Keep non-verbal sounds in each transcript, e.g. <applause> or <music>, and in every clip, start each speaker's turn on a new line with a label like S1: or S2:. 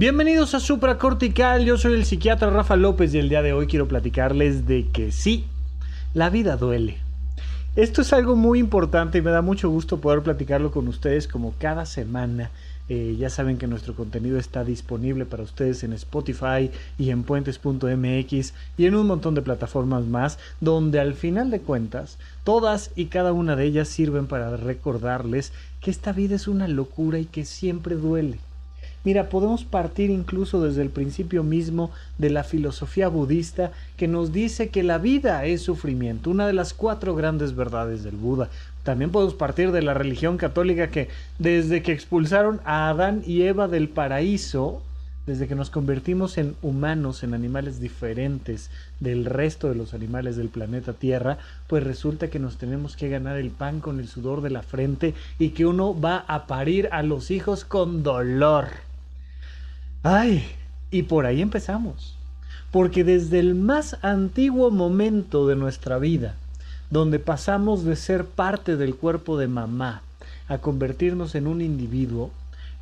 S1: Bienvenidos a Supracortical, yo soy el psiquiatra Rafa López y el día de hoy quiero platicarles de que sí, la vida duele. Esto es algo muy importante y me da mucho gusto poder platicarlo con ustedes como cada semana. Eh, ya saben que nuestro contenido está disponible para ustedes en Spotify y en puentes.mx y en un montón de plataformas más, donde al final de cuentas, todas y cada una de ellas sirven para recordarles que esta vida es una locura y que siempre duele Mira, podemos partir incluso desde el principio mismo de la filosofía budista que nos dice que la vida es sufrimiento, una de las cuatro grandes verdades del Buda. También podemos partir de la religión católica que desde que expulsaron a Adán y Eva del paraíso, desde que nos convertimos en humanos, en animales diferentes del resto de los animales del planeta Tierra, pues resulta que nos tenemos que ganar el pan con el sudor de la frente y que uno va a parir a los hijos con dolor. Ay, y por ahí empezamos. Porque desde el más antiguo momento de nuestra vida, donde pasamos de ser parte del cuerpo de mamá a convertirnos en un individuo,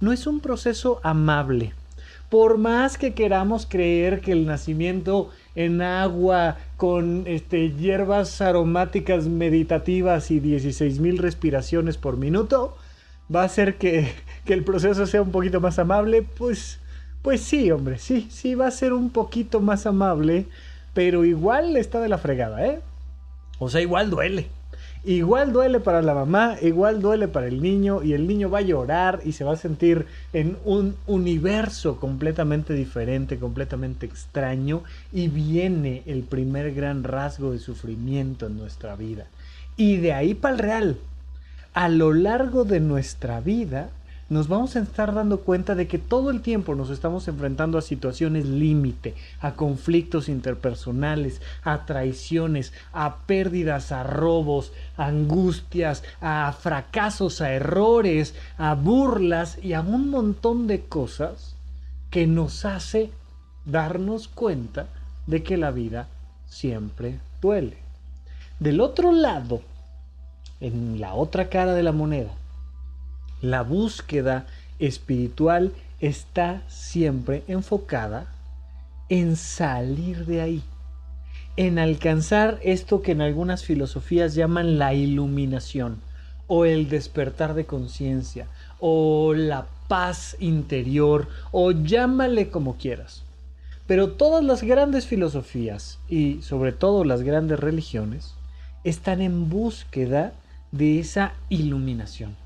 S1: no es un proceso amable. Por más que queramos creer que el nacimiento en agua con este, hierbas aromáticas meditativas y 16.000 respiraciones por minuto, va a hacer que, que el proceso sea un poquito más amable, pues pues sí, hombre, sí, sí va a ser un poquito más amable, pero igual está de la fregada, ¿eh? O sea, igual duele. Igual duele para la mamá, igual duele para el niño y el niño va a llorar y se va a sentir en un universo completamente diferente, completamente extraño y viene el primer gran rasgo de sufrimiento en nuestra vida. Y de ahí para el real. A lo largo de nuestra vida nos vamos a estar dando cuenta de que todo el tiempo nos estamos enfrentando a situaciones límite, a conflictos interpersonales, a traiciones, a pérdidas, a robos, a angustias, a fracasos, a errores, a burlas y a un montón de cosas que nos hace darnos cuenta de que la vida siempre duele. Del otro lado, en la otra cara de la moneda, la búsqueda espiritual está siempre enfocada en salir de ahí, en alcanzar esto que en algunas filosofías llaman la iluminación o el despertar de conciencia o la paz interior o llámale como quieras. Pero todas las grandes filosofías y sobre todo las grandes religiones están en búsqueda de esa iluminación.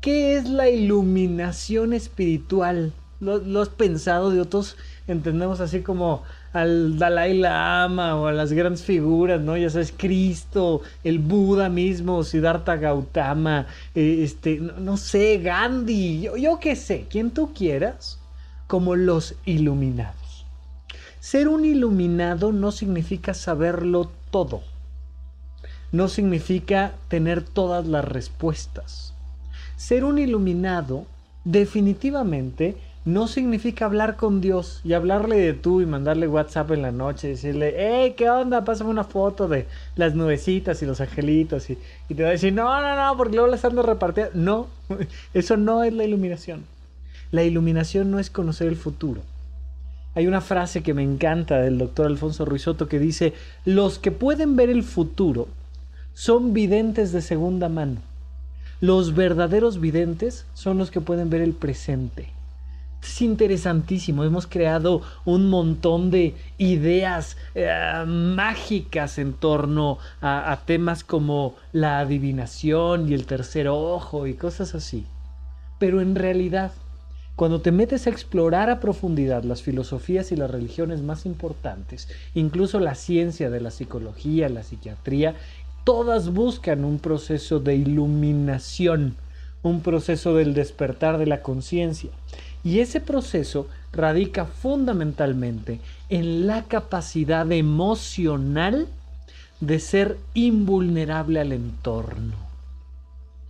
S1: ¿Qué es la iluminación espiritual? ¿Lo, has pensado de otros? Entendemos así como al Dalai Lama o a las grandes figuras, ¿no? Ya sabes, Cristo, el Buda mismo, Siddhartha Gautama, eh, este, no, sé, Gandhi, yo qué sé, quien tú quieras, como los iluminados. Ser un iluminado no significa saberlo todo. No significa tener todas las respuestas ser un iluminado definitivamente no significa hablar con Dios y hablarle de tú y mandarle WhatsApp en la noche y decirle, hey, ¿qué onda? Pásame una foto de las nubecitas y los angelitos y, y te va a decir, no, no, no, porque luego las ando repartiendo. No, <laughs> eso no es la iluminación. La iluminación no es conocer el futuro. Hay una frase que me encanta del doctor Alfonso Ruizotto que dice, los que pueden ver el futuro son videntes de segunda mano. Los verdaderos videntes son los que pueden ver el presente. Es interesantísimo, hemos creado un montón de ideas eh, mágicas en torno a, a temas como la adivinación y el tercer ojo y cosas así. Pero en realidad, cuando te metes a explorar a profundidad las filosofías y las religiones más importantes, incluso la ciencia de la psicología, la psiquiatría, todas buscan un proceso de iluminación, un proceso del despertar de la conciencia. Y ese proceso radica fundamentalmente en la capacidad emocional de ser invulnerable al entorno.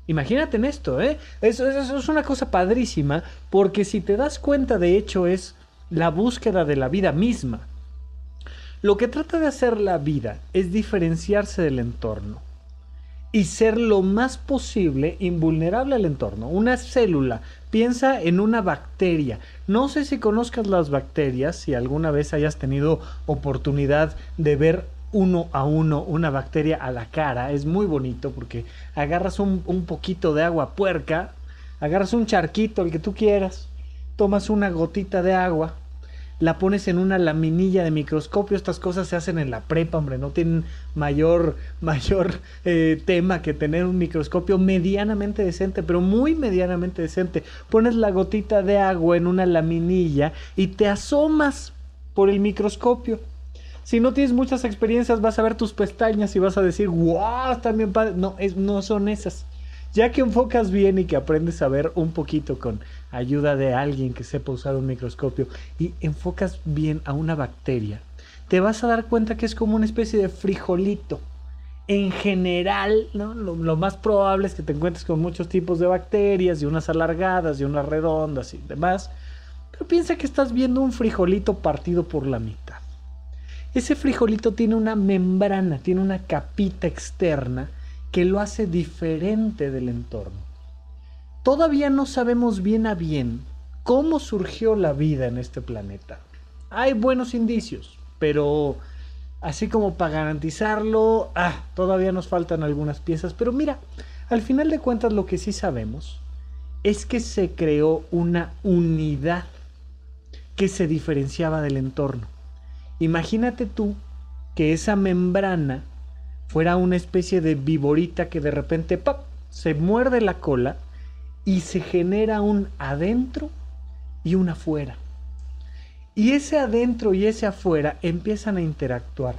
S1: Imagínate en esto, ¿eh? Eso, eso, es una cosa padrísima, porque si te das cuenta, de hecho, es la búsqueda de la vida misma. Lo que trata de hacer la vida es diferenciarse del entorno. y ser lo más posible invulnerable al entorno. Una célula, piensa en una bacteria. No sé si conozcas las bacterias, si alguna vez hayas tenido oportunidad de ver uno a uno una bacteria a la cara. Es muy bonito porque agarras un, un poquito de agua puerca, agarras un charquito, el que tú quieras, tomas una gotita de agua, la pones en una laminilla de microscopio. Estas cosas se hacen en la prepa, hombre, no tienen mayor, <laughs> mayor eh, tema que tener un microscopio medianamente decente, pero muy medianamente decente. Pones la gotita de agua en una laminilla y te asomas por el microscopio. Si no tienes muchas experiencias, vas a ver tus pestañas y vas a decir, wow, están bien padres. No, es, no son esas. Ya que enfocas bien y que aprendes a ver un poquito con ayuda de alguien que sepa usar un microscopio y enfocas bien a una bacteria, te vas a dar cuenta que es como una especie de frijolito. En general, lo, más probable es que te encuentres con muchos tipos de bacterias, y unas alargadas, y unas redondas y demás. Pero piensa que estás viendo un frijolito partido por la mitad. Ese frijolito tiene una membrana, tiene una capita externa que lo hace diferente del entorno. Todavía no sabemos bien a bien cómo surgió la vida en este planeta. Hay buenos indicios, pero así como para garantizarlo, ah, todavía nos faltan algunas piezas. Pero mira, al final de cuentas lo que sí sabemos es que se creó una unidad que se diferenciaba del entorno. Imagínate tú que esa membrana fuera una especie de viborita que de repente ¡pap! se muerde la cola y se genera un adentro y un afuera. Y ese adentro y ese afuera empiezan a interactuar.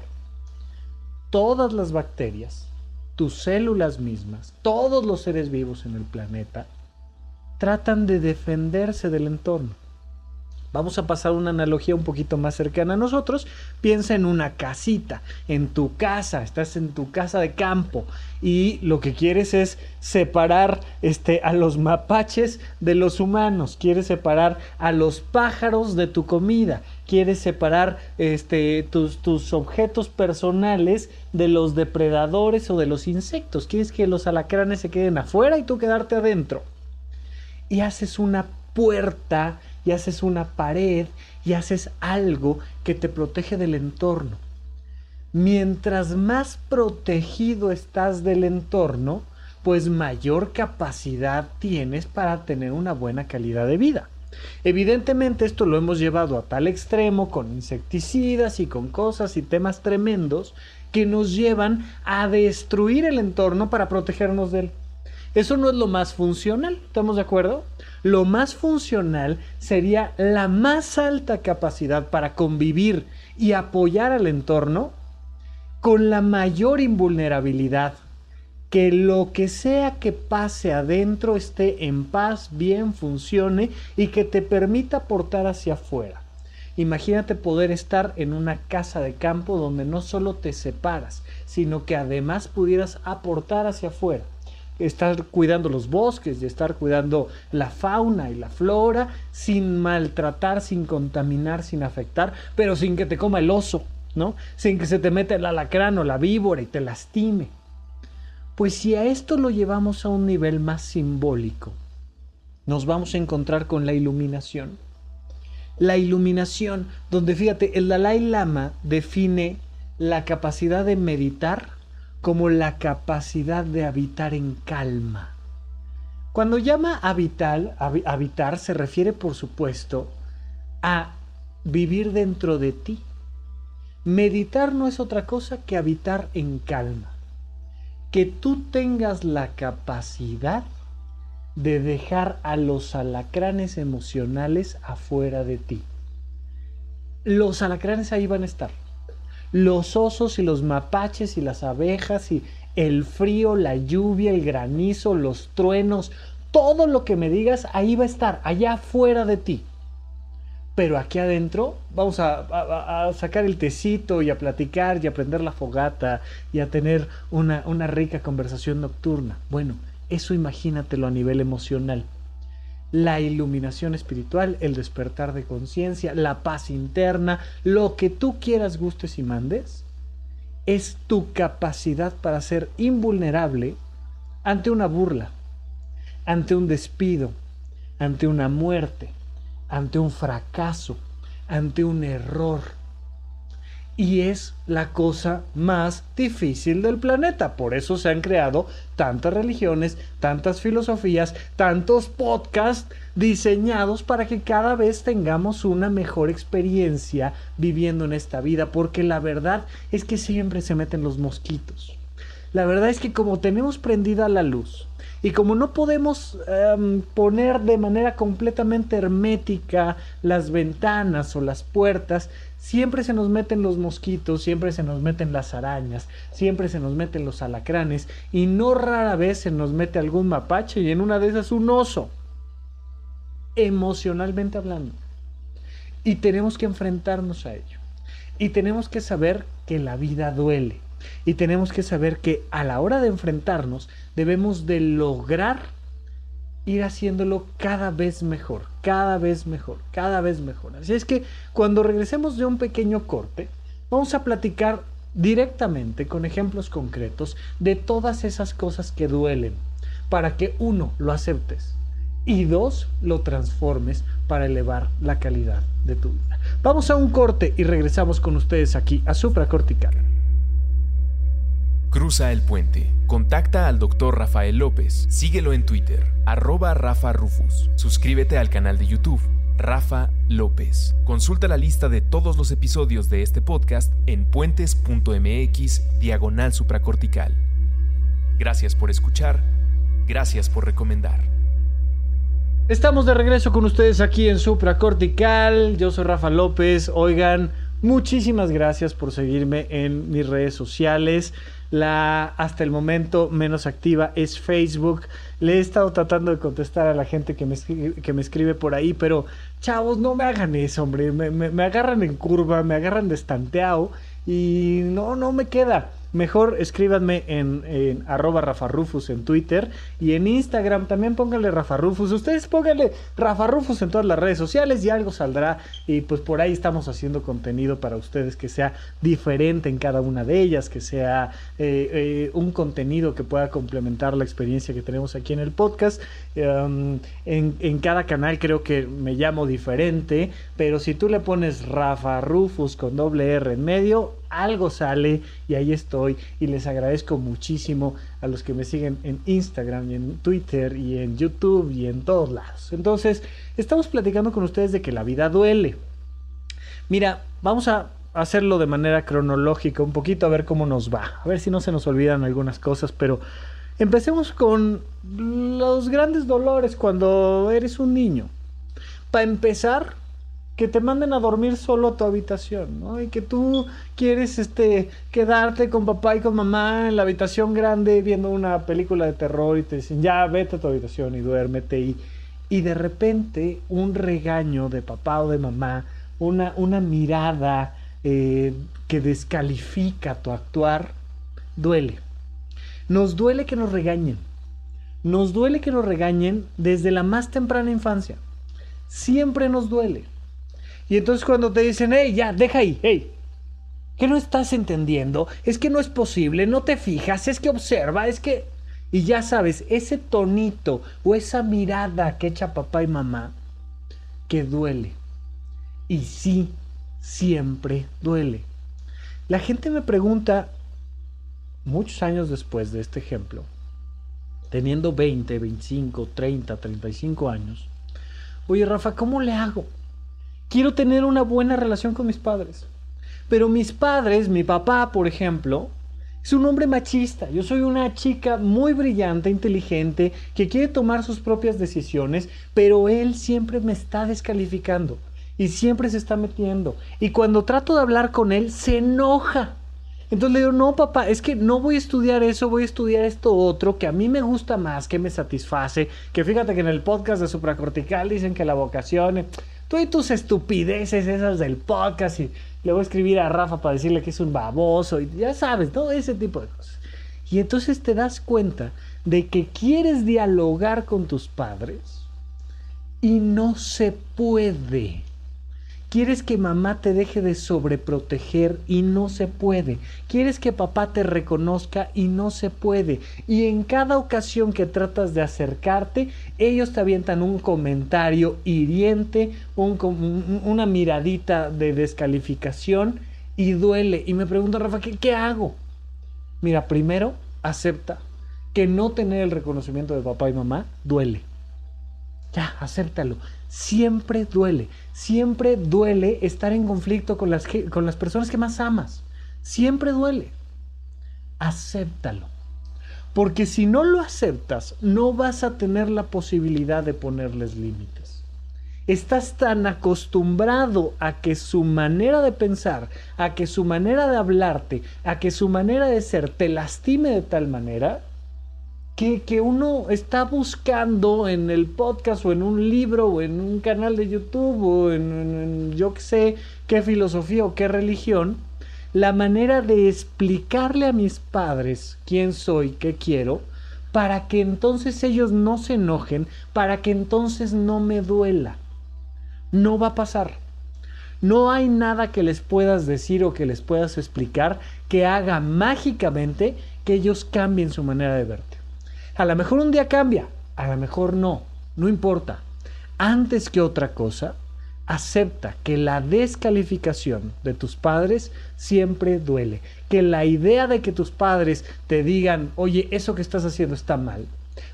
S1: Todas las bacterias, tus células mismas, todos los seres vivos en el planeta, tratan de defenderse del entorno. Vamos a pasar una analogía un poquito más cercana a nosotros. Piensa en una casita, en tu casa, estás en tu casa de campo y lo que quieres es separar este, a los mapaches de los humanos, quieres separar a los pájaros de tu comida, quieres separar este, tus, tus objetos personales de los depredadores o de los insectos, quieres que los alacranes se queden afuera y tú quedarte adentro. Y haces una puerta y haces una pared y haces algo que te protege del entorno. Mientras más protegido estás del entorno, pues mayor capacidad tienes para tener una buena calidad de vida. Evidentemente esto lo hemos llevado a tal extremo con insecticidas y con cosas y temas tremendos que nos llevan a destruir el entorno para protegernos de él. Eso no es lo más funcional, ¿estamos de acuerdo? Lo más funcional sería la más alta capacidad para convivir y apoyar al entorno con la mayor invulnerabilidad. Que lo que sea que pase adentro esté en paz, bien, funcione y que te permita aportar hacia afuera. Imagínate poder estar en una casa de campo donde no solo te separas, sino que además pudieras aportar hacia afuera estar cuidando los bosques, de estar cuidando la fauna y la flora, sin maltratar, sin contaminar, sin afectar, pero sin que te coma el oso, ¿no? Sin que se te meta el alacrán o la víbora y te lastime. Pues si a esto lo llevamos a un nivel más simbólico, nos vamos a encontrar con la iluminación. La iluminación, donde fíjate, el Dalai Lama define la capacidad de meditar como la capacidad de habitar en calma. Cuando llama habitar, habitar se refiere por supuesto a vivir dentro de ti. Meditar no es otra cosa que habitar en calma. Que tú tengas la capacidad de dejar a los alacranes emocionales afuera de ti. Los alacranes ahí van a estar los osos y los mapaches y las abejas y el frío, la lluvia, el granizo, los truenos, todo lo que me digas, ahí va a estar, allá afuera de ti. Pero aquí adentro vamos a, sacar el tecito y a platicar y a prender la fogata y a tener una, una rica conversación nocturna. Bueno, eso imagínatelo a nivel emocional la iluminación espiritual, el despertar de conciencia, la paz interna, lo que tú quieras, gustes y mandes, es tu capacidad para ser invulnerable ante una burla, ante un despido, ante una muerte, ante un fracaso, ante un error. Y es la cosa más difícil del planeta. Por eso se han creado tantas religiones, tantas filosofías, tantos podcasts diseñados para que cada vez tengamos una mejor experiencia viviendo en esta vida. Porque la verdad es que siempre se meten los mosquitos. La verdad es que como tenemos prendida la luz, y como no podemos em, poner de manera completamente hermética las ventanas o las puertas, siempre se nos meten los mosquitos, siempre se nos meten las arañas, siempre se nos meten los alacranes y no rara vez se nos mete algún mapache y en una de esas un oso. Emocionalmente hablando. Y tenemos que enfrentarnos a ello. Y tenemos que saber que la vida duele y tenemos que saber que a la hora de enfrentarnos debemos de lograr ir haciéndolo cada vez mejor, cada vez mejor, cada vez mejor. Así es que cuando regresemos de un pequeño corte, vamos a platicar directamente con ejemplos concretos de todas esas cosas que duelen, para que uno lo aceptes y dos lo transformes para elevar la calidad de tu vida. Vamos a un corte y regresamos con ustedes aquí a Supracortical.
S2: Cruza el puente. Contacta al Dr. Rafael López. Síguelo en Twitter, arroba Rafa Rufus. Suscríbete al canal de YouTube, Rafa López. Consulta la lista de todos los episodios de este podcast en puentes.mx diagonal supracortical. Gracias por escuchar. Gracias por recomendar.
S1: Estamos de regreso con ustedes aquí en Supracortical. Yo soy Rafa López. Oigan, muchísimas gracias por seguirme en mis redes sociales. La hasta el momento menos activa es Facebook. Le he estado tratando de contestar a la gente que me, que me escribe por ahí, pero chavos, no me hagan eso, hombre. Me, me agarran en curva, me agarran de estanteado y no, no me queda mejor escríbanme en, en, arroba Rafa Rufus en Twitter y en Instagram también pónganle Rafa Rufus. Ustedes pónganle Rafa Rufus en todas las redes sociales y algo saldrá. Y pues por ahí estamos haciendo contenido para ustedes que sea diferente en cada una de ellas, que sea eh, eh, un contenido que pueda complementar la experiencia que tenemos aquí en el podcast. Um, en, en cada canal creo que me llamo diferente, pero si tú le pones Rafa Rufus con doble R en medio, algo sale y ahí estoy y les agradezco muchísimo a los que me siguen en Instagram y en Twitter y en YouTube y en todos lados. Entonces, estamos platicando con ustedes de que la vida duele. Mira, vamos a hacerlo de manera cronológica un poquito a ver cómo nos va, a ver si no se nos olvidan algunas cosas, pero empecemos con los grandes dolores cuando eres un niño. Para empezar, que te manden a dormir solo a tu habitación, ¿no? Y que tú quieres este quedarte con papá y con mamá en la habitación grande viendo una película de terror y te dicen, "Ya, vete a tu habitación y duérmete" y y de repente un regaño de papá o de mamá, una, una mirada eh, que descalifica tu actuar, duele. Nos duele que nos regañen. Nos duele que nos regañen desde la más temprana infancia. Siempre nos duele. Y entonces cuando te dicen, hey, ya, deja ahí, hey, ¿qué no estás entendiendo? Es que no es posible, no te fijas, es que observa, es que... Y ya sabes, ese tonito o esa mirada que echa papá y mamá, que duele. Y sí, siempre duele. La gente me pregunta, muchos años después de este ejemplo, teniendo 20, 25, 30, 35 años, oye Rafa, ¿cómo le hago? Quiero tener una buena relación con mis padres. Pero mis padres, mi papá, por ejemplo, es un hombre machista. Yo soy una chica muy brillante, inteligente, que quiere tomar sus propias decisiones, pero él siempre me está descalificando y siempre se está metiendo. Y cuando trato de hablar con él, se enoja. Entonces le digo, no, papá, es que no voy a estudiar eso, voy a estudiar esto otro que a mí me gusta más, que me satisface. Que fíjate que en el podcast de supracortical dicen que la vocación tú y tus estupideces esas del podcast y le voy a escribir a Rafa para decirle que es un baboso y ya sabes, todo ese tipo de cosas. Y entonces te das cuenta de que quieres dialogar con tus padres y no se puede. Quieres que mamá te deje de sobreproteger y no se puede. Quieres que papá te reconozca y no se puede. Y en cada ocasión que tratas de acercarte, ellos te avientan un comentario hiriente, una miradita de descalificación y duele. Y me pregunto, Rafa, ¿qué, ¿qué hago? Mira, primero, acepta que no tener el reconocimiento de papá y mamá duele. Ya, acéptalo. Siempre duele. Siempre duele estar en conflicto con las, con las personas que más amas. Siempre duele. Acéptalo. Porque si no lo aceptas, no vas a tener la posibilidad de ponerles límites. Estás tan acostumbrado a que su manera de pensar, a que su manera de hablarte, a que su manera de ser te lastime de tal manera que, uno está buscando en el podcast o en un libro o en un canal de YouTube o en, yo qué sé qué filosofía o qué religión, la manera de explicarle a mis padres quién soy, qué quiero, para que entonces ellos no se enojen, para que entonces no me duela. No va a pasar. No hay nada que les puedas decir o que les puedas explicar que haga mágicamente que ellos cambien su manera de verte. A lo mejor un día cambia, a lo mejor no, no importa. Antes que otra cosa, acepta que la descalificación de tus padres siempre duele. Que la idea de que tus padres te digan, oye, eso que estás haciendo está mal.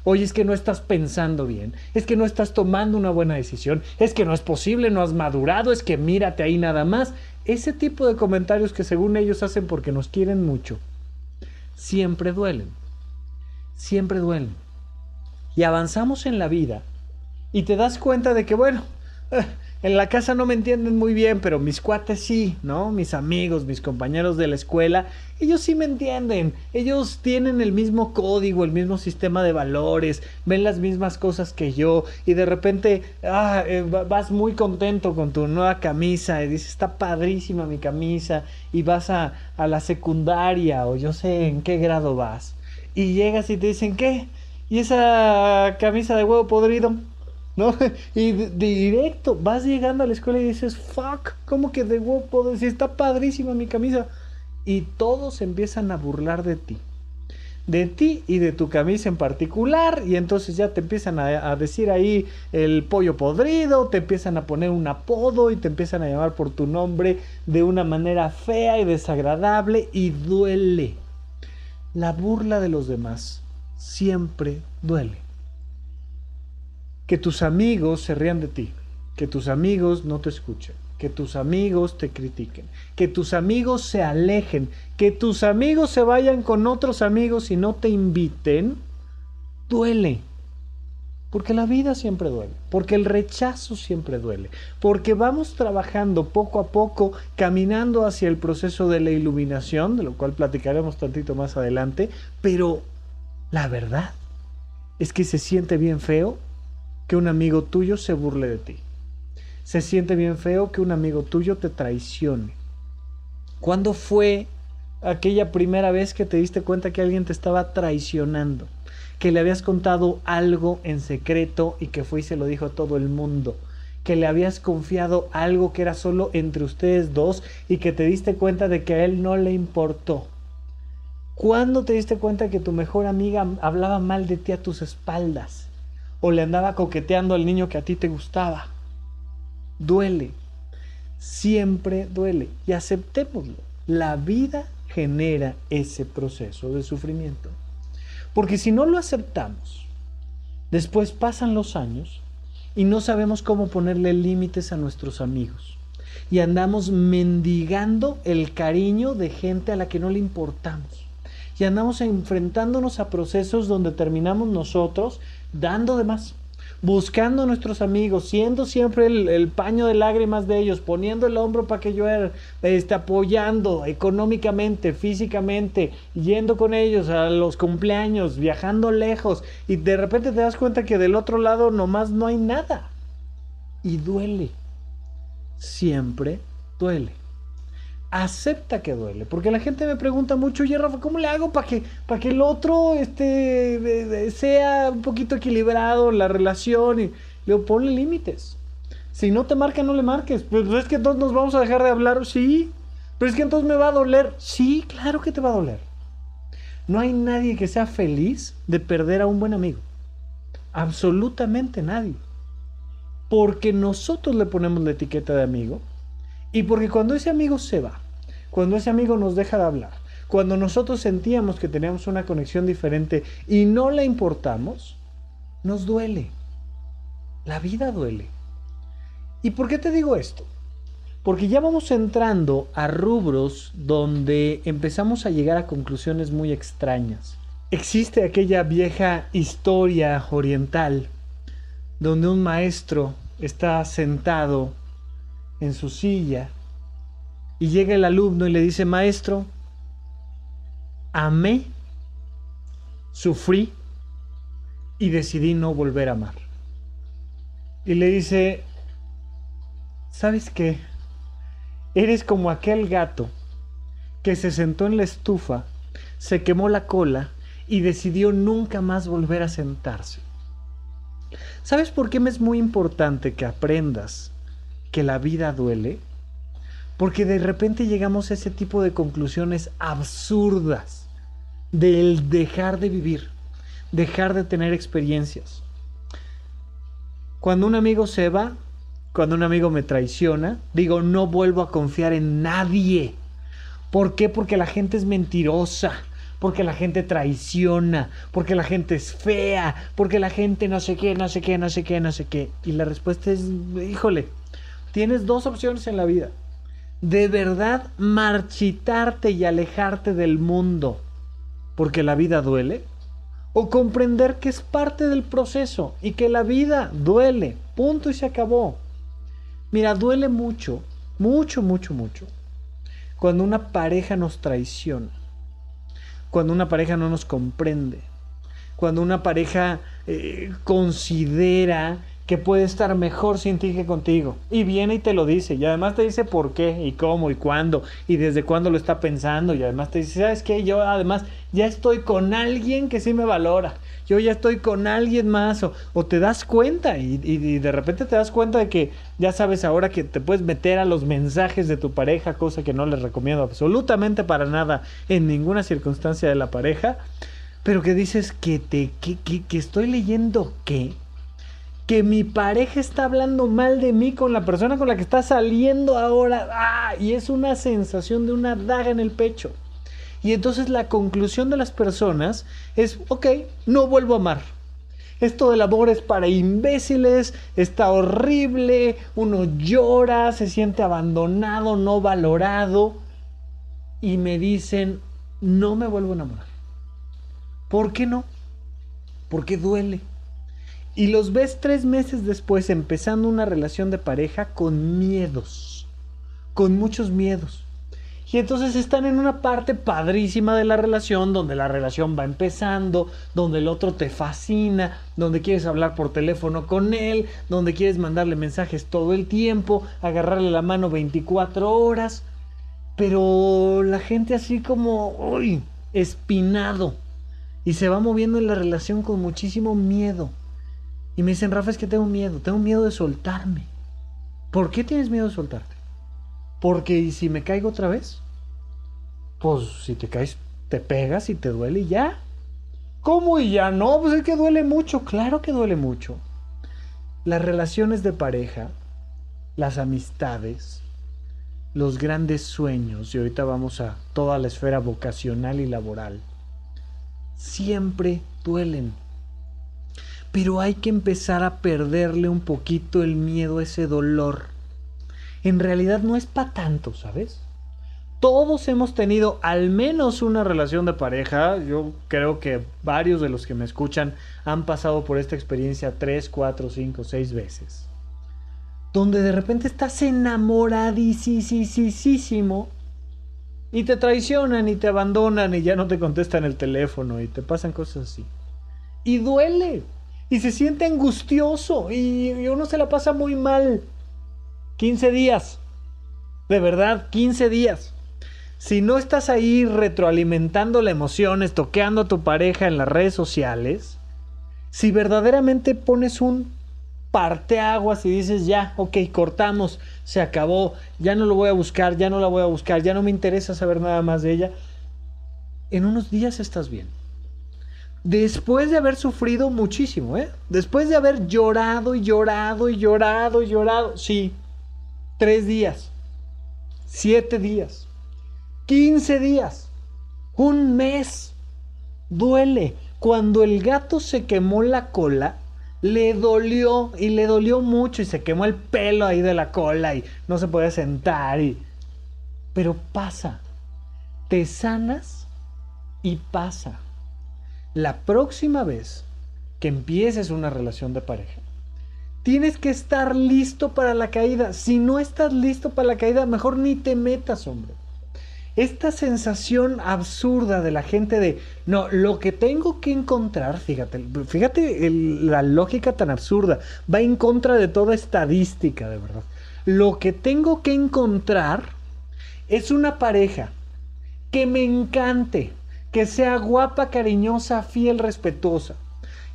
S1: Oye, es que no estás pensando bien, es que no estás tomando una buena decisión, es que no es posible, no has madurado, es que mírate ahí nada más. Ese tipo de comentarios que según ellos hacen porque nos quieren mucho, siempre duelen siempre duelen. Y avanzamos en la vida y te das cuenta de que, bueno, eh, en la casa no me entienden muy bien, pero mis cuates sí, ¿no? Mis amigos, mis compañeros de la escuela, ellos sí me entienden. Ellos tienen el mismo código, el mismo sistema de valores, ven las mismas cosas que yo y de repente ah, eh, vas muy contento con tu nueva camisa y dices, está padrísima mi camisa y vas a, a la secundaria o yo sé en qué grado vas y llegas y te dicen, ¿qué? ¿Y esa camisa de huevo podrido? <laughs> ¿No? Y directo, vas llegando a la escuela y dices, fuck, ¿cómo que de huevo podrido? Si está padrísima mi camisa. Y todos empiezan a burlar de ti. De ti y de tu camisa en particular. Y entonces ya te empiezan a, a decir ahí el pollo podrido, te empiezan a poner un apodo y te empiezan a llamar por tu nombre de una manera fea y desagradable y duele la burla de los demás siempre duele. Que tus amigos se rían de ti, que tus amigos no te escuchen, que tus amigos te critiquen, que tus amigos se alejen, que tus amigos se vayan con otros amigos y no te inviten, duele. Porque la vida siempre duele, porque el rechazo siempre duele, porque vamos trabajando poco a poco, caminando hacia el proceso de la iluminación, de lo cual platicaremos tantito más adelante, pero la verdad es que se siente bien feo que un amigo tuyo se burle de ti. Se siente bien feo que un amigo tuyo te traicione. ¿Cuándo fue aquella primera vez que te diste cuenta que alguien te estaba traicionando? Que le habías contado algo en secreto y que fue y se lo dijo a todo el mundo, que le habías confiado algo que era solo entre ustedes dos y que te diste cuenta de que a él no le importó. ¿Cuándo te diste cuenta que tu mejor amiga hablaba mal de ti a tus espaldas? ¿O le andaba coqueteando al niño que a ti te gustaba? Duele, siempre duele y aceptémoslo. La vida genera ese proceso de sufrimiento. Porque si no lo aceptamos, después pasan los años y no sabemos cómo ponerle límites a nuestros amigos. Y andamos mendigando el cariño de gente a la que no le importamos. Y andamos enfrentándonos a procesos donde terminamos nosotros dando de más buscando a nuestros amigos, siendo siempre el, paño de lágrimas de ellos, poniendo el hombro para que yo esté apoyando económicamente, físicamente, yendo con ellos a los cumpleaños, viajando lejos, y de repente te das cuenta que del otro lado nomás no hay nada. Y duele. Siempre duele acepta que duele. Porque la gente me pregunta mucho, oye Rafa, ¿cómo le hago para que, que el otro este, sea un poquito equilibrado la relación? Y le ponle límites. Si no te marca, no le marques. Pues es que entonces nos vamos a dejar de hablar, sí. Pero es que entonces me va a doler. Sí, claro que te va a doler. No hay nadie que sea feliz de perder a un buen amigo. Absolutamente nadie. Porque nosotros le ponemos la etiqueta de amigo y porque cuando ese amigo se va, cuando ese amigo nos deja de hablar, cuando nosotros sentíamos que teníamos una conexión diferente y no le importamos, nos duele. La vida duele. ¿Y por qué te digo esto? Porque ya vamos entrando a rubros donde empezamos a llegar a conclusiones muy extrañas. Existe aquella vieja historia oriental donde un maestro está sentado en su silla y llega el alumno y le dice, maestro, amé, sufrí y decidí no volver a amar. Y le dice, ¿sabes qué? Eres como aquel gato que se sentó en la estufa, se quemó la cola y decidió nunca más volver a sentarse. ¿Sabes por qué me es muy importante que aprendas que la vida duele? Porque de repente llegamos a ese tipo de conclusiones absurdas del dejar de vivir, dejar de tener experiencias. Cuando un amigo se va, cuando un amigo me traiciona, digo, no vuelvo a confiar en nadie. ¿Por qué? Porque la gente es mentirosa, porque la gente traiciona, porque la gente es fea, porque la gente no sé qué, no sé qué, no sé qué, no sé qué. Y la respuesta es, híjole, tienes dos opciones en la vida. De verdad marchitarte y alejarte del mundo porque la vida duele. O comprender que es parte del proceso y que la vida duele. Punto y se acabó. Mira, duele mucho, mucho, mucho, mucho, cuando una pareja nos traiciona, cuando una pareja no nos comprende, cuando una pareja eh, considera que puede estar mejor sin ti que contigo. Y viene y te lo dice. Y además te dice por qué y cómo y cuándo y desde cuándo lo está pensando. Y además te dice, ¿sabes qué? Yo además ya estoy con alguien que sí me valora. Yo ya estoy con alguien más. O, te das cuenta y, y, de repente te das cuenta de que ya sabes ahora que te puedes meter a los mensajes de tu pareja, cosa que no les recomiendo absolutamente para nada en ninguna circunstancia de la pareja. Pero que dices que te que, que, que estoy leyendo qué que mi pareja está hablando mal de mí con la persona con la que está saliendo ahora. ¡Ah! Y es una sensación de una daga en el pecho. Y entonces la conclusión de las personas es, ok, no vuelvo a amar. Esto del amor es para imbéciles, está horrible, uno llora, se siente abandonado, no valorado. Y me dicen, no me vuelvo a enamorar. ¿Por qué no? Porque duele y los ves tres meses después empezando una relación de pareja con miedos, con muchos miedos. Y entonces están en una parte padrísima de la relación, donde la relación va empezando, donde el otro te fascina, donde quieres hablar por teléfono con él, donde quieres mandarle mensajes todo el tiempo, agarrarle la mano 24 horas. Pero la gente así como, uy, espinado. Y se va moviendo en la relación con muchísimo miedo. Y me dicen, Rafa, es que tengo miedo, tengo miedo de soltarme. ¿Por qué tienes miedo de soltarte? Porque ¿y si me caigo otra vez? Pues si te caes, te pegas y te duele y ya. ¿Cómo y ya no? Pues es que duele mucho, claro que duele mucho. Las relaciones de pareja, las amistades, los grandes sueños, y ahorita vamos a toda la esfera vocacional y laboral, siempre duelen pero hay que empezar a perderle un poquito el miedo a ese dolor. En realidad no es para tanto, ¿sabes? Todos hemos tenido al menos una relación de pareja. Yo creo que varios de los que me escuchan han pasado por esta experiencia tres, cuatro, cinco, seis veces. Donde de repente estás enamoradísimo y te traicionan y te abandonan y ya no te contestan el teléfono y te pasan cosas así. Y duele, y se siente angustioso y, uno se la pasa muy mal. 15 días. De verdad, 15 días. Si no estás ahí retroalimentando la emoción, toqueando a tu pareja en las redes sociales, si verdaderamente pones un parteaguas y dices, ya, ok, cortamos, se acabó, ya no lo voy a buscar, ya no la voy a buscar, ya no me interesa saber nada más de ella, en unos días estás bien. Después de haber sufrido muchísimo, ¿eh? Después de haber llorado y llorado y llorado y llorado, sí, tres días, siete días, quince días, un mes, duele. Cuando el gato se quemó la cola, le dolió y le dolió mucho y se quemó el pelo ahí de la cola y no se puede sentar y... Pero pasa, te sanas y pasa. La próxima vez que empieces una relación de pareja, tienes que estar listo para la caída. Si no estás listo para la caída, mejor ni te metas, hombre esta sensación absurda de la gente de, no, lo que tengo que encontrar, fíjate, fíjate la lógica tan absurda, va en contra de toda estadística, de verdad. Lo que tengo que encontrar es una pareja que me encante, que sea guapa, cariñosa, fiel, respetuosa,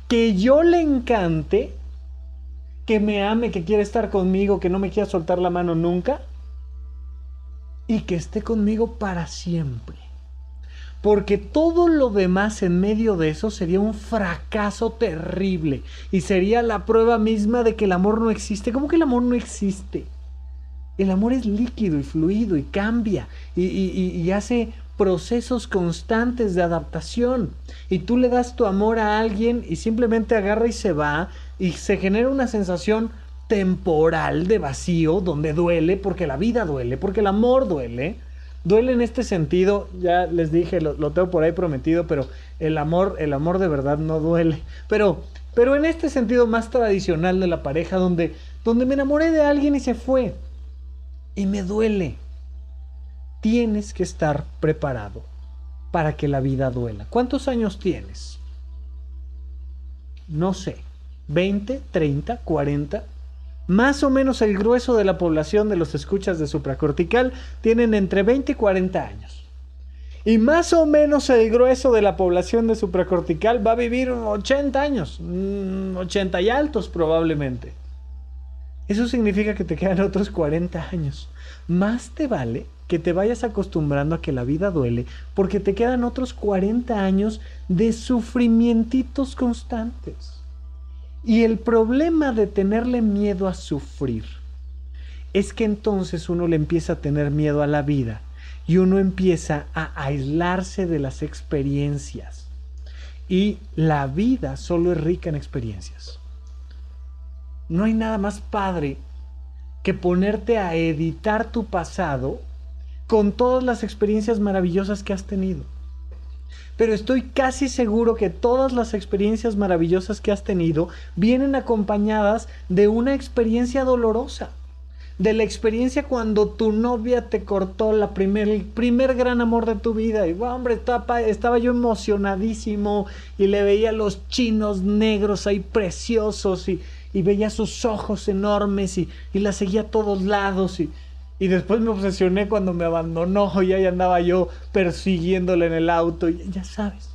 S1: que yo le encante, que me ame, que quiera estar conmigo, que no me quiera soltar la mano nunca y que esté conmigo para siempre. Porque todo lo demás en medio de eso sería un fracaso terrible y sería la prueba misma de que el amor no existe. ¿Cómo que el amor no existe? El amor es líquido y fluido y cambia y, y hace procesos constantes de adaptación. Y tú le das tu amor a alguien y simplemente agarra y se va y se genera una sensación temporal de vacío donde duele, porque la vida duele, porque el amor duele. Duele en este sentido, ya les dije, lo, tengo por ahí prometido, pero el amor, el amor de verdad no duele. Pero, pero en este sentido más tradicional de la pareja, donde, donde me enamoré de alguien y se fue. Y me duele. Tienes que estar preparado para que la vida duela. ¿Cuántos años tienes? No sé. ¿20, 30, 40? Más o menos el grueso de la población de los escuchas de supracortical tienen entre 20 y 40 años. Y más o menos el grueso de la población de supracortical va a vivir 80 años, 80 mm, y altos probablemente. Eso significa que te quedan <laughs> otros 40 años. Más te vale que te vayas acostumbrando a que la vida duele, porque te quedan otros 40 años de sufrimientos constantes. Y el problema de tenerle miedo a sufrir es que entonces uno le empieza a tener miedo a la vida y uno empieza a aislarse de las experiencias. Y la vida solo es rica en experiencias. No hay nada más padre que ponerte a editar tu pasado con todas las experiencias maravillosas que has tenido pero estoy casi seguro que todas las experiencias maravillosas que has tenido vienen acompañadas de una experiencia dolorosa. De la experiencia cuando tu novia te cortó la primer, el primer gran amor de tu vida. Y hombre, estaba, estaba yo emocionadísimo y le veía los chinos negros ahí preciosos y, y veía sus ojos enormes y, y la seguía a todos lados y, y después me obsesioné cuando me abandonó y ahí andaba yo persiguiéndole en el auto. Y ya sabes,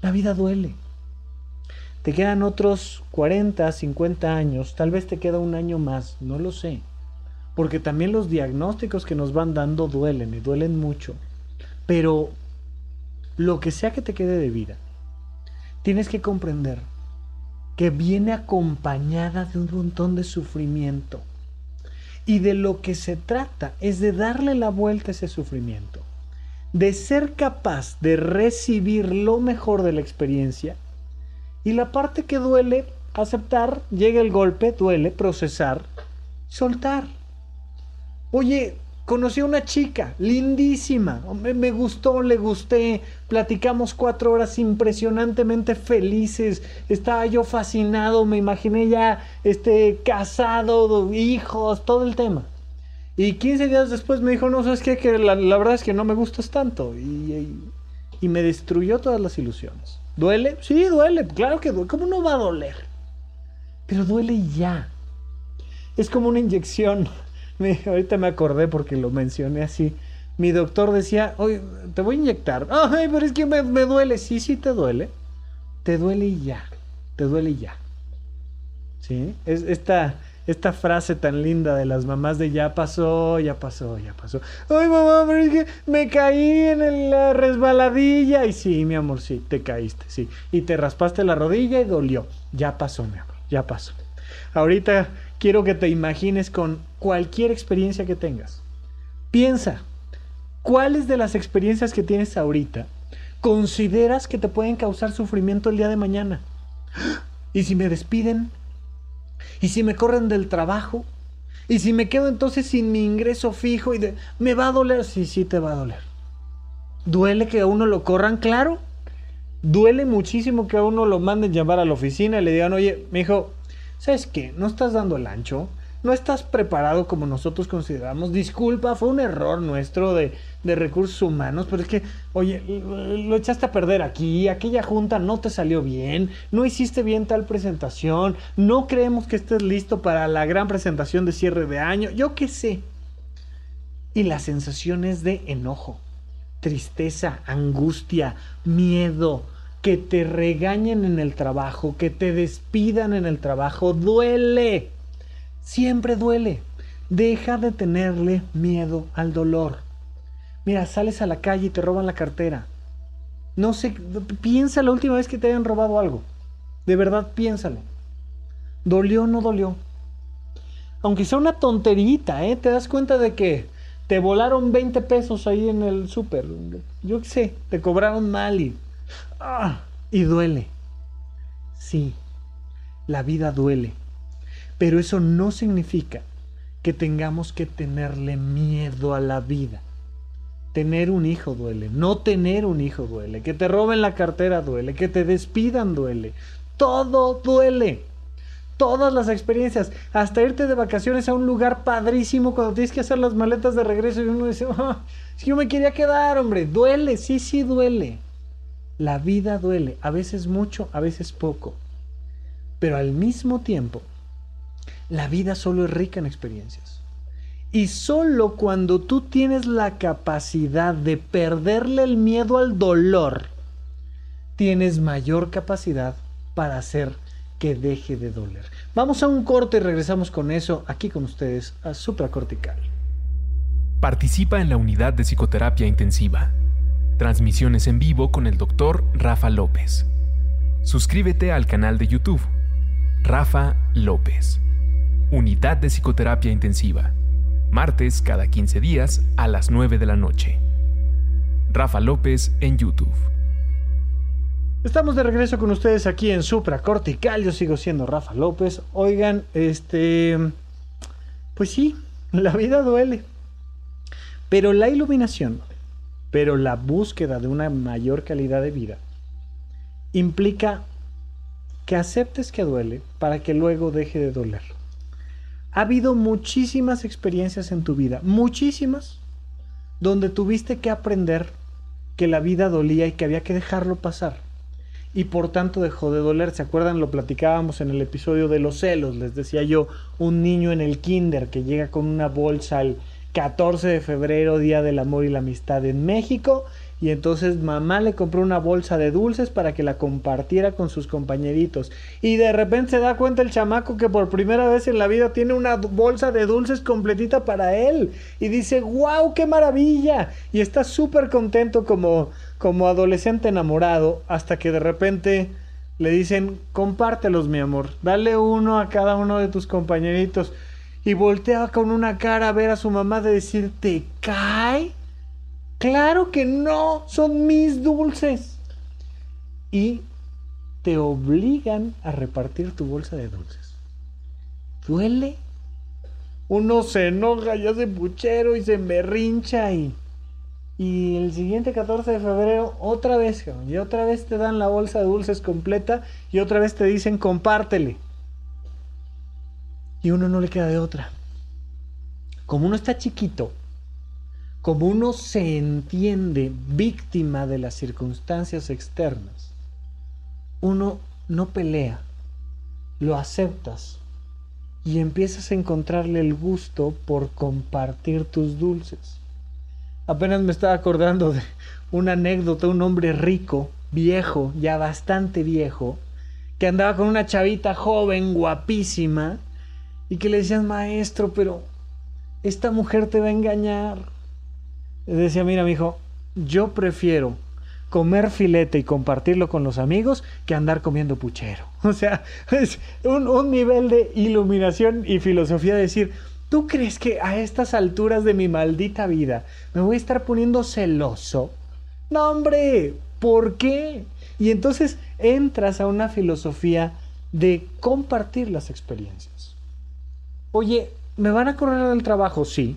S1: la vida duele. Te quedan otros 40, 50 años, tal vez te queda un año más, no lo sé. Porque también los diagnósticos que nos van dando duelen y duelen mucho. Pero lo que sea que te quede de vida, tienes que comprender que viene acompañada de un montón de sufrimiento y de lo que se trata es de darle la vuelta a ese sufrimiento, de ser capaz de recibir lo mejor de la experiencia y la parte que duele, aceptar, llega el golpe, duele, procesar, soltar. Oye, conocí a una chica lindísima, me, gustó, le gusté, platicamos cuatro horas impresionantemente felices, estaba yo fascinado, me imaginé ya este, casado, hijos, todo el tema. Y 15 días después me dijo, no, sabes qué, que la, verdad es que no me gustas tanto. Y, y, me destruyó todas las ilusiones. ¿Duele? Sí, duele, claro que duele. ¿Cómo no va a doler? Pero duele ya. Es como una inyección ahorita me acordé porque lo mencioné así. Mi doctor decía, te voy a inyectar. Ay, pero es que me, duele. Sí, sí te duele. Te duele y ya. Te duele y ya. ¿Sí? Es esta, esta frase tan linda de las mamás de ya pasó, ya pasó, ya pasó. Ay, mamá, pero es que me caí en la resbaladilla. Y sí, mi amor, sí, te caíste, sí. Y te raspaste la rodilla y dolió. Ya pasó, mi amor, ya pasó. Ahorita quiero que te imagines con cualquier experiencia que tengas. Piensa, ¿cuáles de las experiencias que tienes ahorita consideras que te pueden causar sufrimiento el día de mañana? ¿Y si me despiden? ¿Y si me corren del trabajo? ¿Y si me quedo entonces sin mi ingreso fijo y de, me va a doler? Sí, sí te va a doler. ¿Duele que a uno lo corran? Claro. Duele muchísimo que a uno lo manden llamar a la oficina y le digan, oye, mi hijo, ¿sabes qué? No estás dando el ancho no estás preparado como nosotros consideramos. Disculpa, fue un error nuestro de, recursos humanos, pero es que, oye, lo echaste a perder aquí, aquella junta no te salió bien, no hiciste bien tal presentación, no creemos que estés listo para la gran presentación de cierre de año, yo qué sé. Y las sensaciones de enojo, tristeza, angustia, miedo, que te regañen en el trabajo, que te despidan en el trabajo, duele Siempre duele. Deja de tenerle miedo al dolor. Mira, sales a la calle y te roban la cartera. No sé, piensa la última vez que te hayan robado algo. De verdad, piénsalo. ¿Dolió o no dolió? Aunque sea una tonterita, ¿eh? Te das cuenta de que te volaron 20 pesos ahí en el súper. Yo qué sé, te cobraron mal y... ¡Ah! Y duele. Sí, la vida duele. Pero eso no significa que tengamos que tenerle miedo a la vida. Tener un hijo duele, no tener un hijo duele, que te roben la cartera duele, que te despidan duele, todo duele. Todas las experiencias, hasta irte de vacaciones a un lugar padrísimo cuando tienes que hacer las maletas de regreso y uno dice, ah, si yo me quería quedar, hombre, duele, sí, sí duele. La vida duele, a veces mucho, a veces poco. Pero al mismo tiempo, la vida solo es rica en experiencias. Y solo cuando tú tienes la capacidad de perderle el miedo al dolor, tienes mayor capacidad para hacer que deje de doler. Vamos a un corte y regresamos con eso aquí con ustedes a Supracortical.
S2: Participa en la unidad de psicoterapia intensiva. Transmisiones en vivo con el doctor Rafa López. Suscríbete al canal de YouTube. Rafa López. Unidad de Psicoterapia Intensiva. Martes cada 15 días a las 9 de la noche. Rafa López en YouTube.
S1: Estamos de regreso con ustedes aquí en Supra Cortical. Yo sigo siendo Rafa López. Oigan, este. Pues sí, la vida duele. Pero la iluminación, pero la búsqueda de una mayor calidad de vida, implica que aceptes que duele para que luego deje de doler. Ha habido muchísimas experiencias en tu vida, muchísimas, donde tuviste que aprender que la vida dolía y que había que dejarlo pasar. Y por tanto dejó de doler. ¿Se acuerdan? Lo platicábamos en el episodio de los celos. Les decía yo, un niño en el kinder que llega con una bolsa al 14 de febrero, Día del Amor y la Amistad en México, y entonces mamá le compró una bolsa de dulces para que la compartiera con sus compañeritos. Y de repente se da cuenta el chamaco que por primera vez en la vida tiene una bolsa de dulces completita para él. Y dice, wow, qué maravilla. Y está súper contento como, como adolescente enamorado hasta que de repente le dicen, compártelos mi amor, dale uno a cada uno de tus compañeritos. Y voltea con una cara a ver a su mamá de decir, ¿te cae? Claro que no, son mis dulces. Y te obligan a repartir tu bolsa de dulces. ¿Duele? Uno se enoja y hace puchero y se emberrincha y... Y el siguiente 14 de febrero otra vez, y otra vez te dan la bolsa de dulces completa y otra vez te dicen compártele. Y uno no le queda de otra. Como uno está chiquito, como uno se entiende víctima de las circunstancias externas, uno no pelea, lo aceptas y empiezas a encontrarle el gusto por compartir tus dulces. Apenas me estaba acordando de una anécdota, un hombre rico, viejo, ya bastante viejo, que andaba con una chavita joven, guapísima, y que le decían, maestro, pero esta mujer te va a engañar. Decía, mira, mi hijo, yo prefiero comer filete y compartirlo con los amigos que andar comiendo puchero. <laughs> O sea, es un, un nivel de iluminación y filosofía de decir, ¿tú crees que a estas alturas de mi maldita vida me voy a estar poniendo celoso? No, hombre, ¿por qué? Y entonces entras a una filosofía de compartir las experiencias. Oye, ¿me van a correr del trabajo? Sí.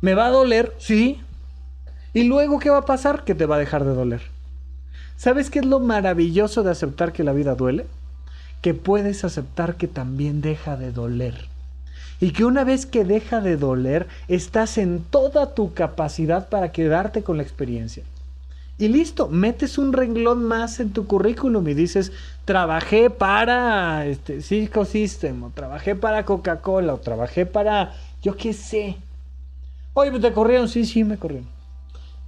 S1: ¿Me va a doler? Sí. ¿Y luego qué va a pasar? Que te va a dejar de doler. ¿Sabes qué es lo maravilloso de aceptar que la vida duele? Que puedes aceptar que también deja de doler. Y que una vez que deja de doler, estás en toda tu capacidad para quedarte con la experiencia. Y listo, metes un renglón más en tu currículum y dices, trabajé para este, o trabajé para Coca-Cola, o trabajé para, yo qué sé. Oye, ¿te corrieron? Sí, sí, me corrieron.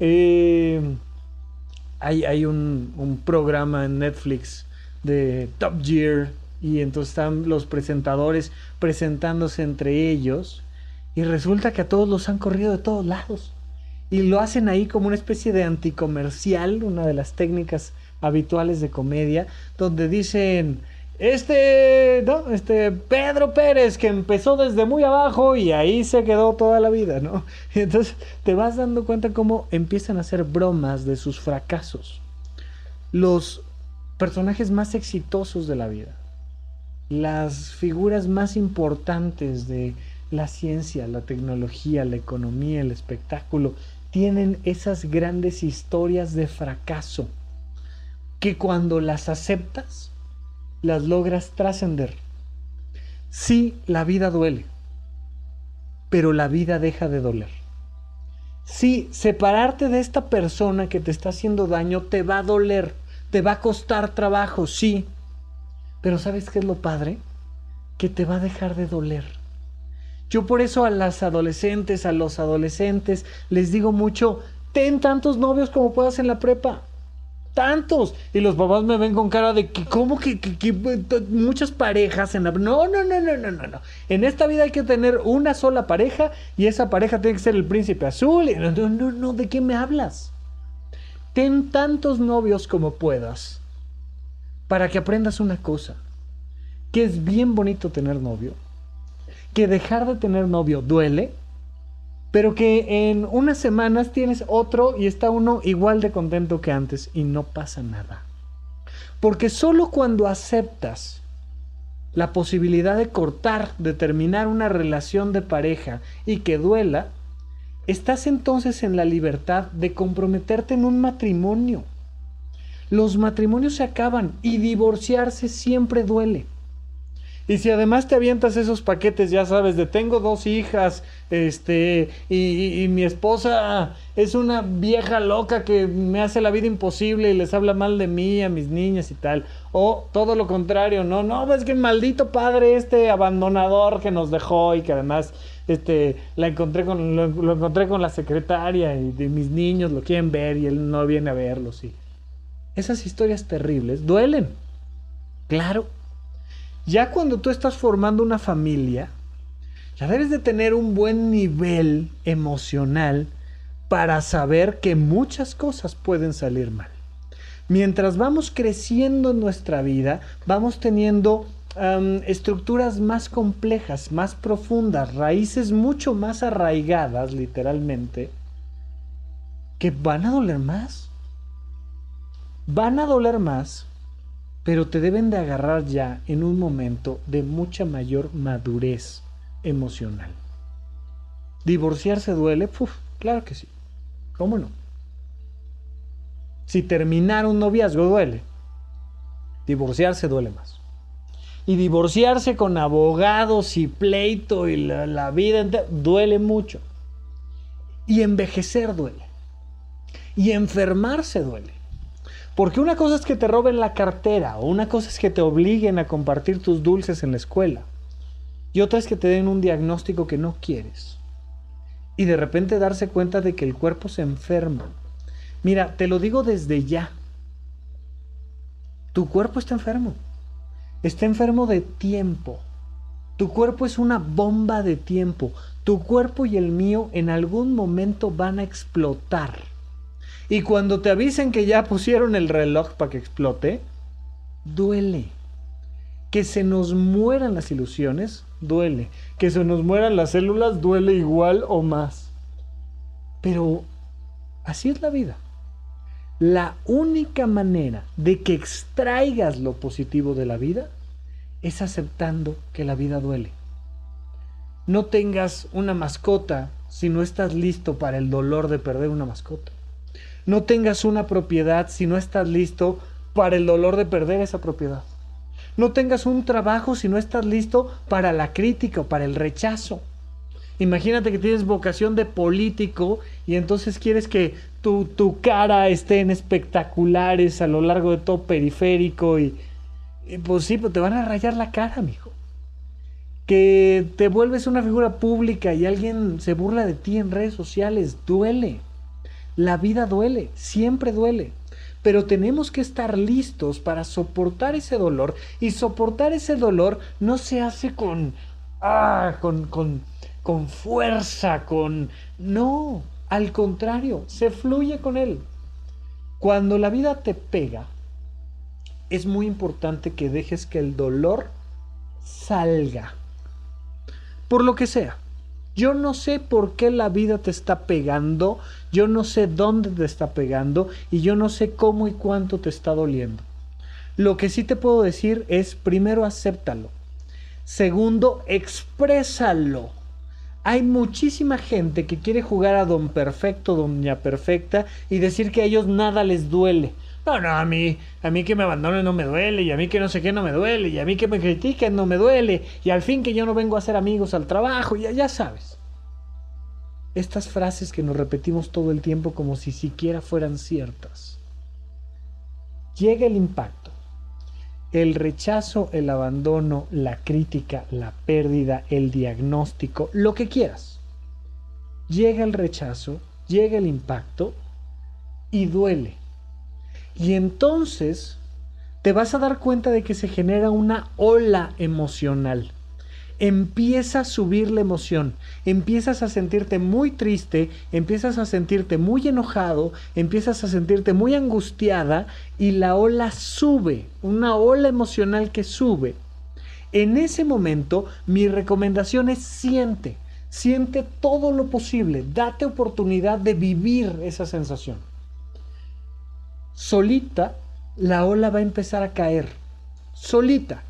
S1: Eh, hay, hay un, un, programa en Netflix de Top Gear y entonces están los presentadores presentándose entre ellos y resulta que a todos los han corrido de todos lados y lo hacen ahí como una especie de anticomercial, una de las técnicas habituales de comedia, donde dicen, este, ¿no? Este Pedro Pérez que empezó desde muy abajo y ahí se quedó toda la vida, ¿no? Y <laughs> entonces te vas dando cuenta cómo empiezan a hacer bromas de sus fracasos. Los personajes más exitosos de la vida, las figuras más importantes de la ciencia, la tecnología, la economía, el espectáculo, tienen esas grandes historias de fracaso que cuando las aceptas, las logras trascender. Sí, la vida duele, pero la vida deja de doler. Sí, separarte de esta persona que te está haciendo daño te va a doler, te va a costar trabajo, sí. Pero ¿sabes qué es lo padre? Que te va a dejar de doler. Yo por eso a las adolescentes, a los adolescentes, les digo mucho, ten tantos novios como puedas en la prepa. Tantos. Y los papás me ven con cara de que, ¿cómo que, muchas parejas en la... No, no, no, no, no, no, no. En esta vida hay que tener una sola pareja y esa pareja tiene que ser el príncipe azul. No, no, no, no, ¿de qué me hablas? Ten tantos novios como puedas para que aprendas una cosa, que es bien bonito tener novio que dejar de tener novio duele, pero que en unas semanas tienes otro y está uno igual de contento que antes y no pasa nada. Porque solo cuando aceptas la posibilidad de cortar, de terminar una relación de pareja y que duela, estás entonces en la libertad de comprometerte en un matrimonio. Los matrimonios se acaban y divorciarse siempre duele. Y si además te avientas esos paquetes, ya sabes, de tengo dos hijas, este, y, mi esposa es una vieja loca que me hace la vida imposible y les habla mal de mí, a mis niñas y tal. O todo lo contrario, no, no, es que maldito padre este abandonador que nos dejó y que además este, la encontré con, lo, lo encontré con la secretaria y de mis niños lo quieren ver y él no viene a verlos. Y esas historias terribles duelen. Claro ya cuando tú estás formando una familia, ya debes de tener un buen nivel emocional para saber que muchas cosas pueden salir mal. Mientras vamos creciendo en nuestra vida, vamos teniendo estructuras más complejas, más profundas, raíces mucho más arraigadas, literalmente, que van a doler más. Van a doler más pero te deben de agarrar ya en un momento de mucha mayor madurez emocional. ¿Divorciarse duele? Puf, claro que sí. ¿Cómo no? Si terminar un noviazgo duele, divorciarse duele más. Y divorciarse con abogados y pleito y la, la vida entera duele mucho. Y envejecer duele. Y enfermarse duele. Porque una cosa es que te roben la cartera, o una cosa es que te obliguen a compartir tus dulces en la escuela, y otra es que te den un diagnóstico que no quieres. Y de repente darse cuenta de que el cuerpo se enferma. Mira, te lo digo desde ya. tu cuerpo está enfermo. Está enfermo de tiempo. Tu cuerpo es una bomba de tiempo. Tu cuerpo y el mío en algún momento van a explotar. Y cuando te avisen que ya pusieron el reloj para que explote, duele. Que se nos mueran las ilusiones, duele. Que se nos mueran las células, duele igual o más. Pero así es la vida. La única manera de que extraigas lo positivo de la vida es aceptando que la vida duele. No tengas una mascota si no estás listo para el dolor de perder una mascota. No tengas una propiedad si no estás listo para el dolor de perder esa propiedad. No tengas un trabajo si no estás listo para la crítica o para el rechazo. Imagínate que tienes vocación de político y entonces quieres que tu, tu cara esté en espectaculares a lo largo de todo periférico y, y pues sí, pues te van a rayar la cara, mijo. Que te vuelves una figura pública y alguien se burla de ti en redes sociales, duele. La vida duele, siempre duele. Pero tenemos que estar listos para soportar ese dolor. Y soportar ese dolor no se hace con. Ah, con, con, con fuerza, con. No, al contrario, se fluye con él. Cuando la vida te pega, es muy importante que dejes que el dolor salga. Por lo que sea. Yo no sé por qué la vida te está pegando, yo no sé dónde te está pegando y yo no sé cómo y cuánto te está doliendo. Lo que sí te puedo decir es, primero, acéptalo. Segundo, exprésalo. Hay muchísima gente que quiere jugar a don perfecto, doña perfecta y decir que a ellos nada les duele. No, no, a mí, a mí que me abandonen no me duele, y a mí que no sé qué no me duele, y a mí que me critiquen no me duele, y al fin que yo no vengo a hacer amigos al trabajo, ya, ya sabes. Estas frases que nos repetimos todo el tiempo como si siquiera fueran ciertas. Llega el impacto, el rechazo, el abandono, la crítica, la pérdida, el diagnóstico, lo que quieras. Llega el rechazo, llega el impacto y duele y entonces te vas a dar cuenta de que se genera una ola emocional. Empieza a subir la emoción, empiezas a sentirte muy triste, empiezas a sentirte muy enojado, empiezas a sentirte muy angustiada y la ola sube, una ola emocional que sube. En ese momento mi recomendación es siente, siente todo lo posible, date oportunidad de vivir esa sensación solita la ola va a empezar a caer. Solita.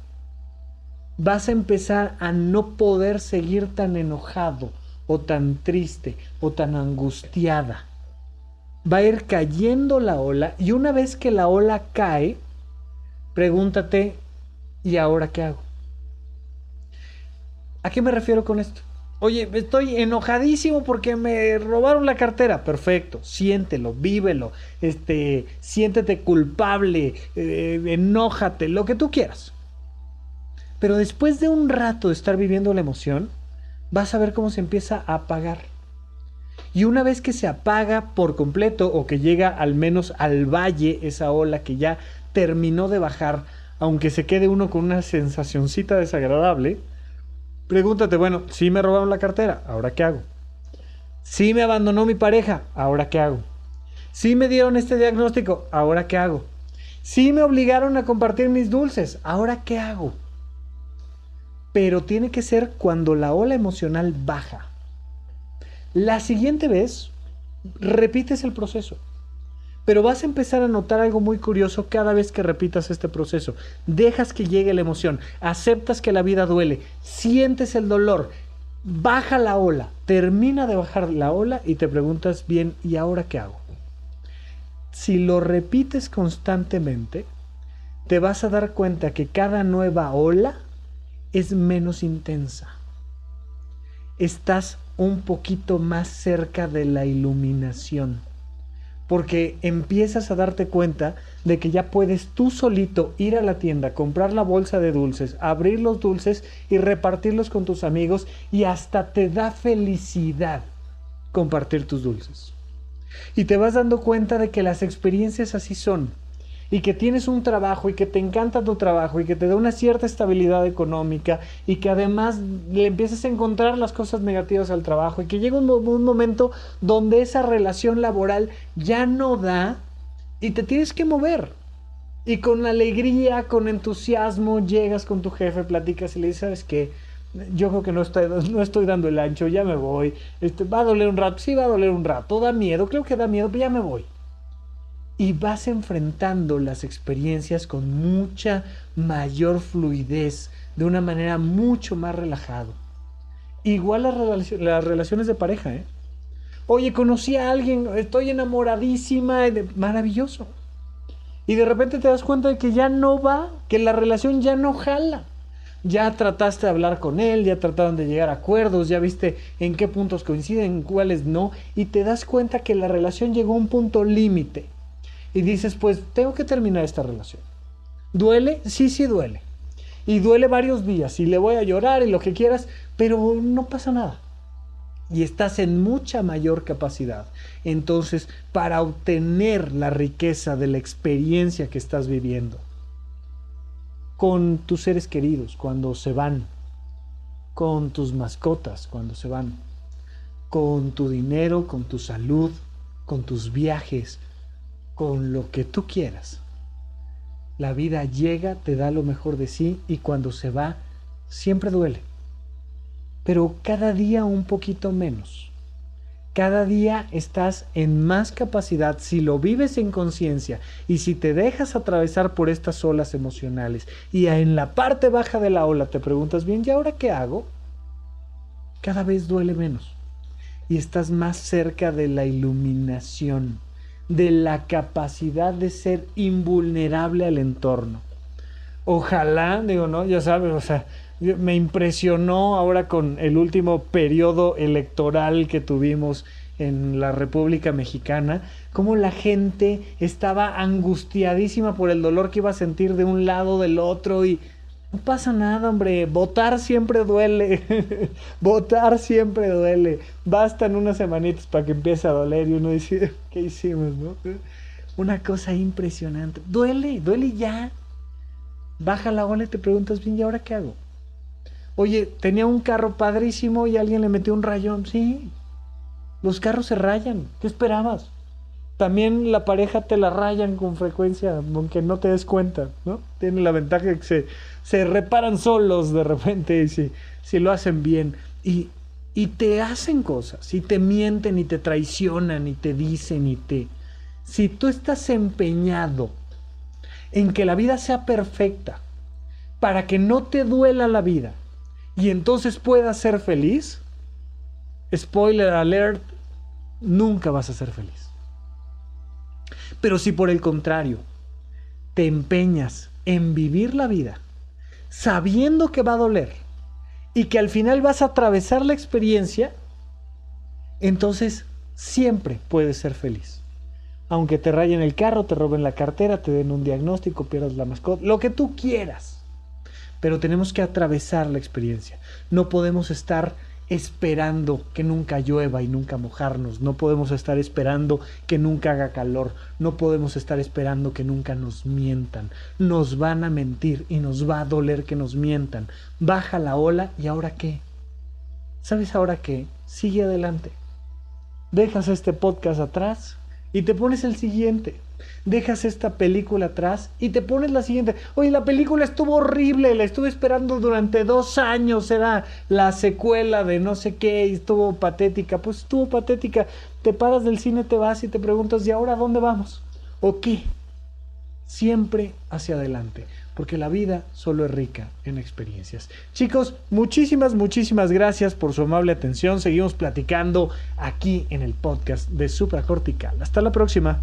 S1: Vas a empezar a no poder seguir tan enojado o tan triste o tan angustiada. Va a ir cayendo la ola y una vez que la ola cae, pregúntate, ¿y ahora qué hago? ¿A qué me refiero con esto? Oye, estoy enojadísimo porque me robaron la cartera. Perfecto, siéntelo, vívelo, este, siéntete culpable, eh, enójate, lo que tú quieras. Pero después de un rato de estar viviendo la emoción, vas a ver cómo se empieza a apagar. Y una vez que se apaga por completo o que llega al menos al valle esa ola que ya terminó de bajar, aunque se quede uno con una sensacioncita desagradable, Pregúntate, bueno, si me robaron la cartera, ¿ahora qué hago? Si me abandonó mi pareja, ¿ahora qué hago? Si me dieron este diagnóstico, ¿ahora qué hago? Si me obligaron a compartir mis dulces, ¿ahora qué hago? Pero tiene que ser cuando la ola emocional baja. La siguiente vez, repites el proceso. Pero vas a empezar a notar algo muy curioso cada vez que repitas este proceso. Dejas que llegue la emoción, aceptas que la vida duele, sientes el dolor, baja la ola, termina de bajar la ola y te preguntas bien, ¿y ahora qué hago? Si lo repites constantemente, te vas a dar cuenta que cada nueva ola es menos intensa. Estás un poquito más cerca de la iluminación porque empiezas a darte cuenta de que ya puedes tú solito ir a la tienda, comprar la bolsa de dulces, abrir los dulces y repartirlos con tus amigos y hasta te da felicidad compartir tus dulces. Y te vas dando cuenta de que las experiencias así son. Y que tienes un trabajo y que te encanta tu trabajo y que te da una cierta estabilidad económica y que además le empiezas a encontrar las cosas negativas al trabajo y que llega un, momento donde esa relación laboral ya no da y te tienes que mover. Y con alegría, con entusiasmo, llegas con tu jefe, platicas y le dices, ¿sabes qué? Yo creo que no estoy, no estoy dando el ancho, ya me voy. Este, va a doler un rato, sí va a doler un rato, da miedo, creo que da miedo, pero ya me voy y vas enfrentando las experiencias con mucha mayor fluidez, de una manera mucho más relajado. Igual las, relaciones de pareja, ¿eh? Oye, conocí a alguien, estoy enamoradísima, maravilloso. Y de repente te das cuenta de que ya no va, que la relación ya no jala. Ya trataste de hablar con él, ya trataron de llegar a acuerdos, ya viste en qué puntos coinciden, en cuáles no, y te das cuenta que la relación llegó a un punto límite y dices, pues tengo que terminar esta relación. ¿Duele? Sí, sí duele. Y duele varios días y le voy a llorar y lo que quieras, pero no pasa nada. Y estás en mucha mayor capacidad. Entonces, para obtener la riqueza de la experiencia que estás viviendo, con tus seres queridos cuando se van, con tus mascotas cuando se van, con tu dinero, con tu salud, con tus viajes, con lo que tú quieras. La vida llega, te da lo mejor de sí y cuando se va, siempre duele. Pero cada día un poquito menos. Cada día estás en más capacidad si lo vives en conciencia y si te dejas atravesar por estas olas emocionales y en la parte baja de la ola te preguntas, bien, ¿y ahora qué hago? Cada vez duele menos y estás más cerca de la iluminación de la capacidad de ser invulnerable al entorno. Ojalá, digo, ¿no? Ya sabes, o sea, me impresionó ahora con el último periodo electoral que tuvimos en la República Mexicana, cómo la gente estaba angustiadísima por el dolor que iba a sentir de un lado del otro y no pasa nada, hombre. Votar siempre duele. <laughs> Votar siempre duele. Bastan unas semanitas para que empiece a doler y uno dice, <laughs> ¿qué hicimos, no? Una cosa impresionante. Duele, duele ya. Baja la ola y te preguntas, bien, ¿y ahora qué hago? Oye, tenía un carro padrísimo y alguien le metió un rayón. Sí, los carros se rayan. ¿Qué esperabas? También la pareja te la rayan con frecuencia, aunque no te des cuenta, ¿no? Tiene la ventaja de que se se reparan solos de repente si, si lo hacen bien. Y, y te hacen cosas, y te mienten y te traicionan y te dicen y te... Si tú estás empeñado en que la vida sea perfecta, para que no te duela la vida y entonces puedas ser feliz, spoiler alert, nunca vas a ser feliz. Pero si por el contrario te empeñas en vivir la vida sabiendo que va a doler y que al final vas a atravesar la experiencia, entonces siempre puedes ser feliz. Aunque te rayen el carro, te roben la cartera, te den un diagnóstico, pierdas la mascota, lo que tú quieras. Pero tenemos que atravesar la experiencia. No podemos estar esperando que nunca llueva y nunca mojarnos. No podemos estar esperando que nunca haga calor. No podemos estar esperando que nunca nos mientan. Nos van a mentir y nos va a doler que nos mientan. Baja la ola y ahora qué? ¿Sabes ahora qué? Sigue adelante. Dejas este podcast atrás y te pones el siguiente dejas esta película atrás y te pones la siguiente. Oye, la película estuvo horrible, la estuve esperando durante dos años, era la secuela de no sé qué y estuvo patética. Pues estuvo patética. Te paras del cine, te vas y te preguntas, ¿y ahora dónde vamos? ¿O qué? Siempre hacia adelante, porque la vida solo es rica en experiencias. Chicos, muchísimas, muchísimas gracias por su amable atención. Seguimos platicando aquí en el podcast de Supracortical. Hasta la próxima